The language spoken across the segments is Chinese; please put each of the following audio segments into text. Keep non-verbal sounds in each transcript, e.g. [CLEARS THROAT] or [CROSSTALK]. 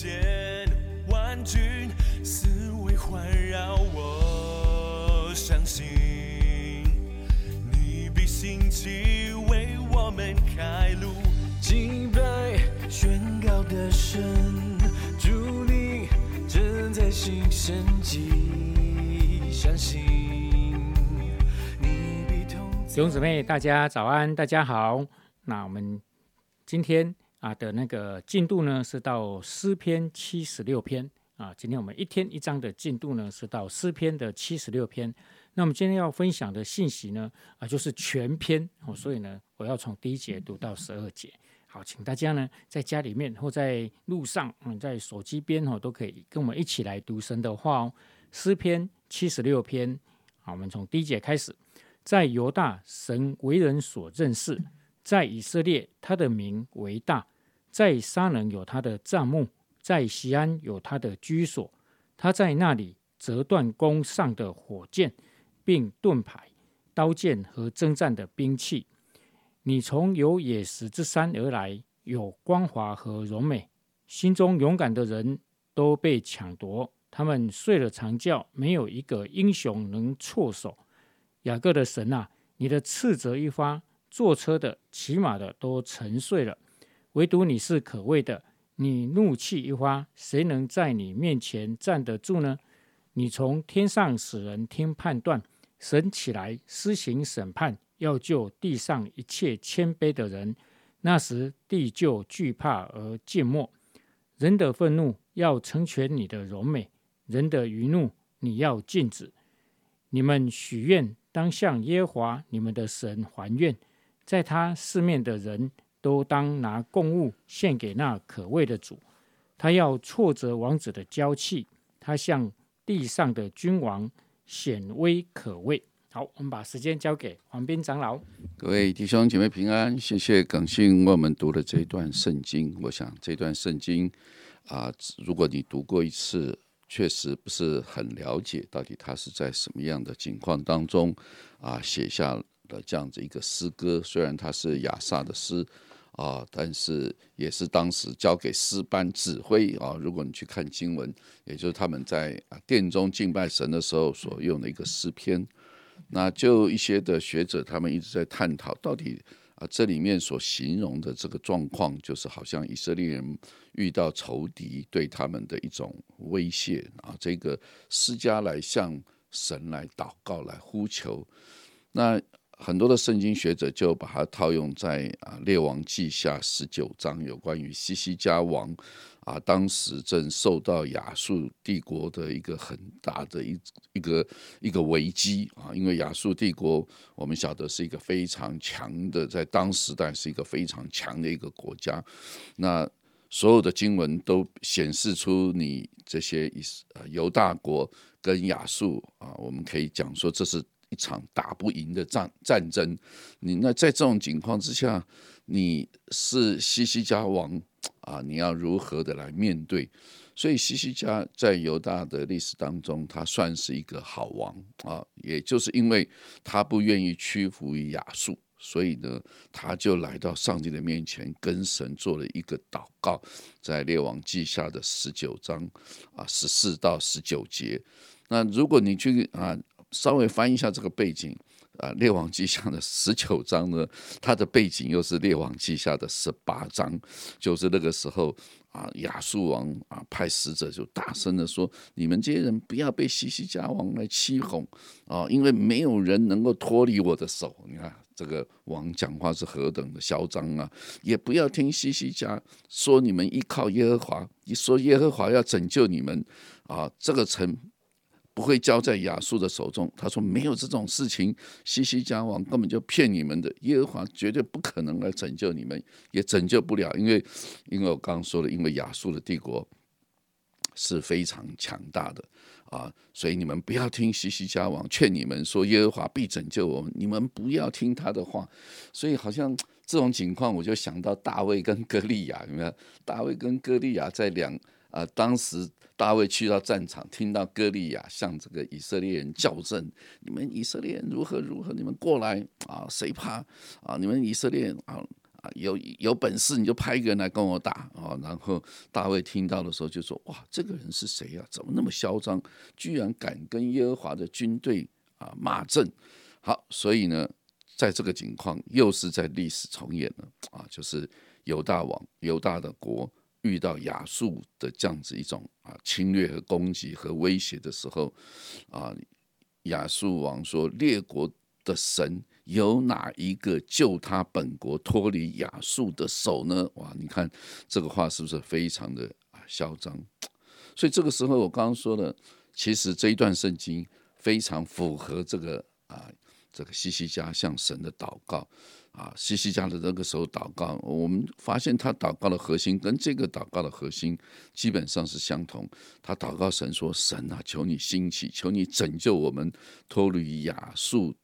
间万军思维环绕，我相信你必兴起为我们开路。敬拜宣告的神，祝你正在行神迹，相信你必同在弟兄姊妹，大家早安，大家好。那我们今天啊的那个进度呢是到诗篇七十六篇啊。今天我们一天一章的进度呢是到诗篇的七十六篇。那我们今天要分享的信息呢啊就是全篇哦，所以呢我要从第一节读到十二节。好，请大家呢在家里面或在路上，嗯，在手机边哦都可以跟我们一起来读神的话哦。诗篇七十六篇，好，我们从第一节开始。在犹大，神为人所认识。在以色列，他的名为大；在沙能有他的帐幕，在西安有他的居所。他在那里折断弓上的火箭，并盾牌、刀剑和征战的兵器。你从有野石之山而来，有光华和荣美。心中勇敢的人都被抢夺，他们睡了长觉，没有一个英雄能措手。雅各的神啊，你的斥责一发。坐车的、骑马的都沉睡了，唯独你是可畏的。你怒气一发，谁能在你面前站得住呢？你从天上使人听判断，神起来施行审判，要救地上一切谦卑的人。那时地就惧怕而静默。人的愤怒要成全你的荣美，人的余怒你要禁止。你们许愿当向耶和华你们的神还愿。在他四面的人都当拿供物献给那可畏的主，他要挫折王子的娇气，他向地上的君王显威可畏。好，我们把时间交给黄斌长老。各位弟兄姐妹平安，谢谢耿信为我们读了这一段圣经。我想这段圣经啊，如果你读过一次，确实不是很了解到底他是在什么样的情况当中啊写下。的这样子一个诗歌，虽然它是亚萨的诗啊，但是也是当时交给诗班指挥啊。如果你去看经文，也就是他们在殿中敬拜神的时候所用的一个诗篇。那就一些的学者，他们一直在探讨，到底啊这里面所形容的这个状况，就是好像以色列人遇到仇敌对他们的一种威胁啊。这个施加来向神来祷告来呼求，那。很多的圣经学者就把它套用在啊列王记下十九章有关于西西家王啊，当时正受到亚述帝国的一个很大的一一个一个危机啊，因为亚述帝国我们晓得是一个非常强的，在当时代是一个非常强的一个国家。那所有的经文都显示出你这些以呃犹大国跟亚述啊，我们可以讲说这是。一场打不赢的战战争，你那在这种情况之下，你是西西家王啊，你要如何的来面对？所以西西家在犹大的历史当中，他算是一个好王啊，也就是因为他不愿意屈服于亚述，所以呢，他就来到上帝的面前，跟神做了一个祷告，在列王记下的十九章啊十四到十九节。那如果你去啊。稍微翻一下这个背景啊，《列王记下》的十九章呢，它的背景又是《列王记下》的十八章，就是那个时候啊，亚述王啊派使者就大声的说：“你们这些人不要被西西家王来欺哄啊，因为没有人能够脱离我的手。”你看这个王讲话是何等的嚣张啊！也不要听西西家说你们依靠耶和华，一说耶和华要拯救你们啊，这个城。不会交在亚述的手中。他说没有这种事情，西西家王根本就骗你们的。耶和华绝对不可能来拯救你们，也拯救不了，因为因为我刚刚说了，因为亚述的帝国是非常强大的啊，所以你们不要听西西家王劝你们说耶和华必拯救我们，你们不要听他的话。所以好像这种情况，我就想到大卫跟歌利亚，有没有？大卫跟歌利亚在两啊，当时。大卫去到战场，听到歌利亚向这个以色列人叫阵：“你们以色列人如何如何？你们过来啊！谁怕啊？你们以色列啊啊，有有本事你就派一个人来跟我打啊！然后大卫听到的时候就说：哇，这个人是谁呀？怎么那么嚣张？居然敢跟耶和华的军队啊骂阵！好，所以呢，在这个情况又是在历史重演了啊，就是犹大王犹大的国遇到亚述的这样子一种啊侵略和攻击和威胁的时候啊，亚述王说：列国的神。有哪一个救他本国脱离亚述的手呢？哇，你看这个话是不是非常的啊嚣张？所以这个时候我刚刚说的，其实这一段圣经非常符合这个啊这个西西家向神的祷告啊，西西家的那个时候祷告，我们发现他祷告的核心跟这个祷告的核心基本上是相同。他祷告神说：“神啊，求你兴起，求你拯救我们脱离亚述。”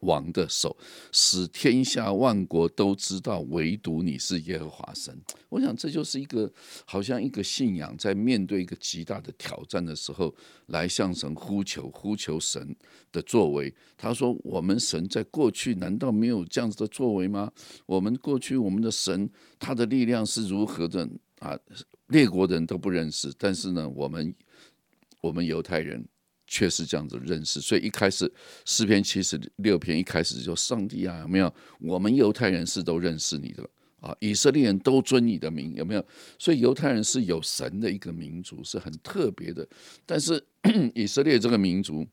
王的手，使天下万国都知道，唯独你是耶和华神。我想这就是一个，好像一个信仰，在面对一个极大的挑战的时候，来向神呼求，呼求神的作为。他说：“我们神在过去难道没有这样子的作为吗？我们过去我们的神，他的力量是如何的啊？列国人都不认识，但是呢，我们我们犹太人。”确实这样子认识，所以一开始诗篇七十六篇一开始就上帝啊，有没有？我们犹太人是都认识你的啊，以色列人都尊你的名，有没有？所以犹太人是有神的一个民族，是很特别的。但是 [CLEARS THROAT] 以色列这个民族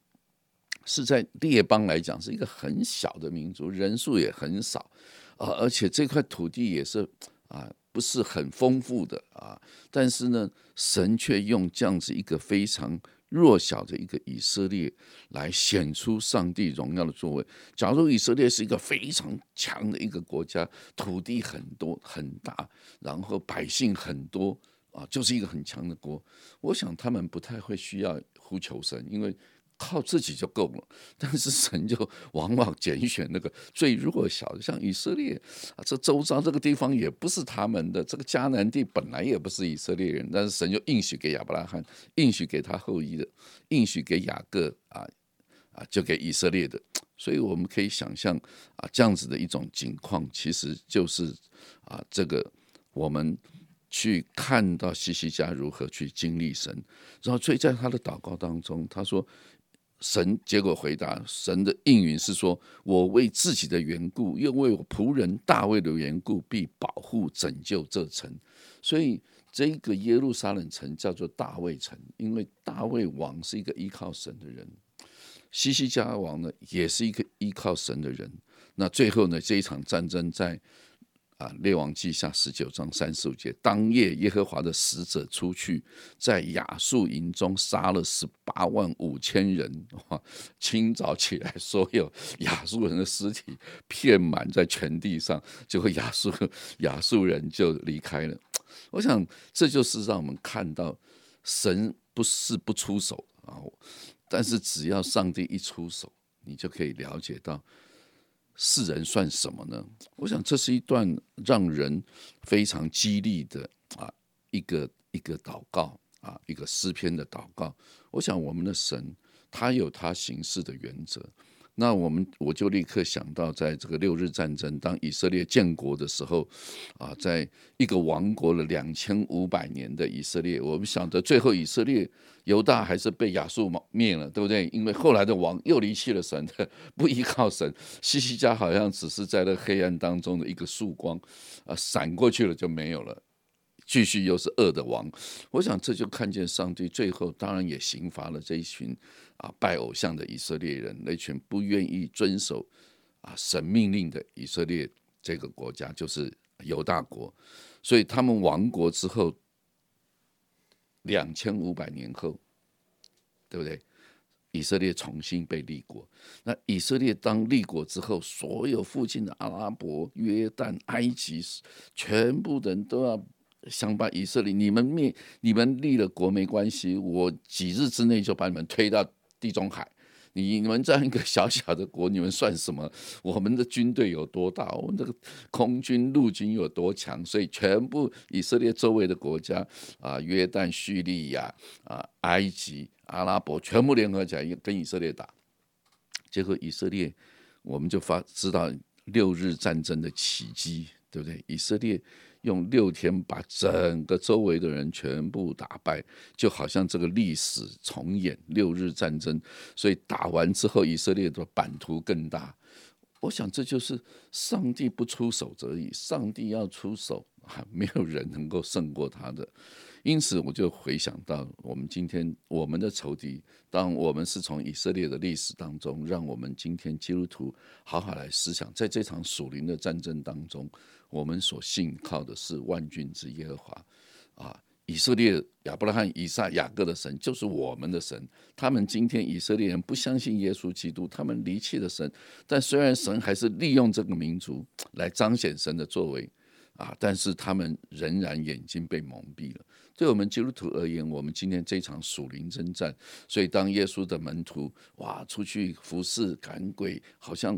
是在列邦来讲是一个很小的民族，人数也很少啊，而且这块土地也是啊不是很丰富的啊。但是呢，神却用这样子一个非常。弱小的一个以色列来显出上帝荣耀的作为。假如以色列是一个非常强的一个国家，土地很多很大，然后百姓很多啊，就是一个很强的国。我想他们不太会需要呼求神，因为。靠自己就够了，但是神就往往拣选那个最弱小的，像以色列啊，这周遭这个地方也不是他们的，这个迦南地本来也不是以色列人，但是神就应许给亚伯拉罕，应许给他后裔的，应许给雅各啊啊，就给以色列的，所以我们可以想象啊，这样子的一种情况，其实就是啊，这个我们去看到西西家如何去经历神，然后所以在他的祷告当中，他说。神结果回答，神的应允是说：“我为自己的缘故，又为我仆人大卫的缘故，必保护拯救这城。”所以，这个耶路撒冷城叫做大卫城，因为大卫王是一个依靠神的人，西西家王呢也是一个依靠神的人。那最后呢，这一场战争在。啊，《列王记下》十九章三十五节，当夜耶和华的使者出去，在亚述营中杀了十八万五千人。哇！清早起来，所有亚述人的尸体遍满在全地上，结果亚述亚述人就离开了。我想，这就是让我们看到神不是不出手啊，但是只要上帝一出手，你就可以了解到。世人算什么呢？我想这是一段让人非常激励的啊，一个一个祷告啊，一个诗篇的祷告。我想我们的神他有他行事的原则。那我们我就立刻想到，在这个六日战争，当以色列建国的时候，啊，在一个亡国了两千五百年的以色列，我们想着最后以色列犹大还是被亚述灭了，对不对？因为后来的王又离弃了神，[LAUGHS] 不依靠神，西西家好像只是在那黑暗当中的一个曙光，啊，闪过去了就没有了。继续又是恶的王，我想这就看见上帝最后当然也刑罚了这一群啊拜偶像的以色列人，那群不愿意遵守啊神命令的以色列这个国家就是犹大国，所以他们亡国之后两千五百年后，对不对？以色列重新被立国，那以色列当立国之后，所有附近的阿拉伯、约旦、埃及，全部人都要。想把以色列你们灭你们立了国没关系，我几日之内就把你们推到地中海。你们这样一个小小的国，你们算什么？我们的军队有多大？我们这个空军陆军有多强？所以全部以色列周围的国家啊，约旦、叙利亚啊、埃及、阿拉伯全部联合起来跟以色列打。结果以色列我们就发知道六日战争的奇迹。对不对？以色列用六天把整个周围的人全部打败，就好像这个历史重演六日战争。所以打完之后，以色列的版图更大。我想这就是上帝不出手则已，上帝要出手，没有人能够胜过他的。因此，我就回想到我们今天我们的仇敌，当我们是从以色列的历史当中，让我们今天基督徒好好来思想，在这场属灵的战争当中，我们所信靠的是万军之耶和华啊！以色列亚伯拉罕、以撒、雅各的神就是我们的神。他们今天以色列人不相信耶稣基督，他们离弃了神，但虽然神还是利用这个民族来彰显神的作为啊，但是他们仍然眼睛被蒙蔽了。对我们基督徒而言，我们今天这场属灵征战，所以当耶稣的门徒哇出去服侍赶鬼，好像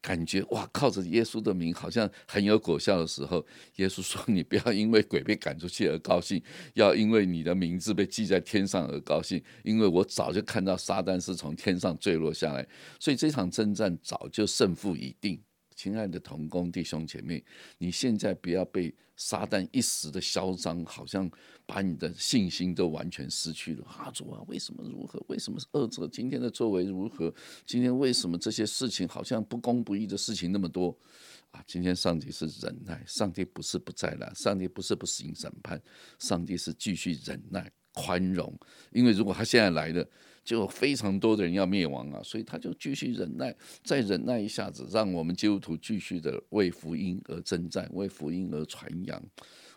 感觉哇靠着耶稣的名好像很有果效的时候，耶稣说：“你不要因为鬼被赶出去而高兴，要因为你的名字被记在天上而高兴，因为我早就看到撒旦是从天上坠落下来，所以这场征战早就胜负已定。”亲爱的同工弟兄姐妹，你现在不要被撒旦一时的嚣张，好像把你的信心都完全失去了。啊，主啊，为什么如何？为什么是恶者今天的作为如何？今天为什么这些事情好像不公不义的事情那么多？啊，今天上帝是忍耐，上帝不是不在了，上帝不是不行审判，上帝是继续忍耐宽容。因为如果他现在来了。就有非常多的人要灭亡啊，所以他就继续忍耐，再忍耐一下子，让我们基督徒继续的为福音而征战，为福音而传扬。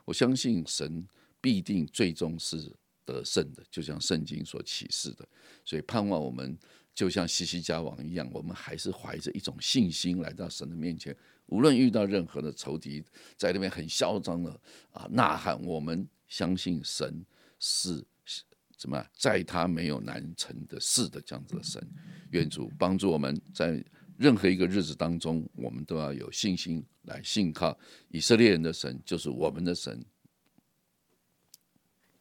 我相信神必定最终是得胜的，就像圣经所启示的。所以盼望我们就像西西家王一样，我们还是怀着一种信心来到神的面前，无论遇到任何的仇敌，在那边很嚣张的啊呐喊，我们相信神是。怎么在他没有难成的事的这样子的神，愿主帮助我们在任何一个日子当中，我们都要有信心来信靠以色列人的神，就是我们的神。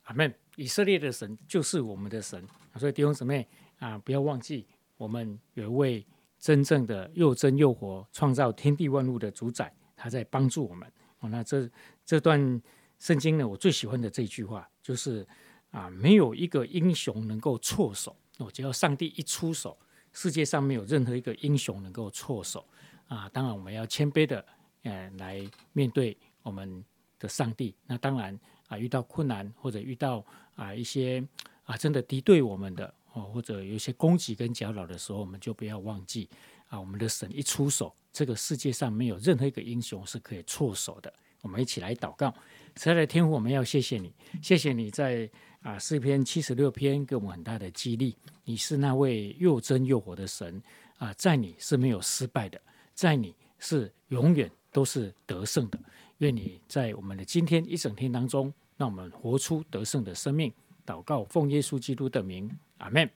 阿门。以色列的神就是我们的神，所以弟兄姊妹啊，不要忘记，我们有一位真正的又真又活、创造天地万物的主宰，他在帮助我们。哦，那这这段圣经呢，我最喜欢的这句话就是。啊，没有一个英雄能够错手哦！只要上帝一出手，世界上没有任何一个英雄能够错手啊！当然，我们要谦卑的，呃，来面对我们的上帝。那当然啊，遇到困难或者遇到啊一些啊真的敌对我们的哦，或者有一些攻击跟搅扰的时候，我们就不要忘记啊，我们的神一出手，这个世界上没有任何一个英雄是可以错手的。我们一起来祷告，慈爱的天父，我们要谢谢你，谢谢你在。啊，诗篇七十六篇给我们很大的激励。你是那位又真又活的神啊，在你是没有失败的，在你是永远都是得胜的。愿你在我们的今天一整天当中，让我们活出得胜的生命。祷告，奉耶稣基督的名，阿门。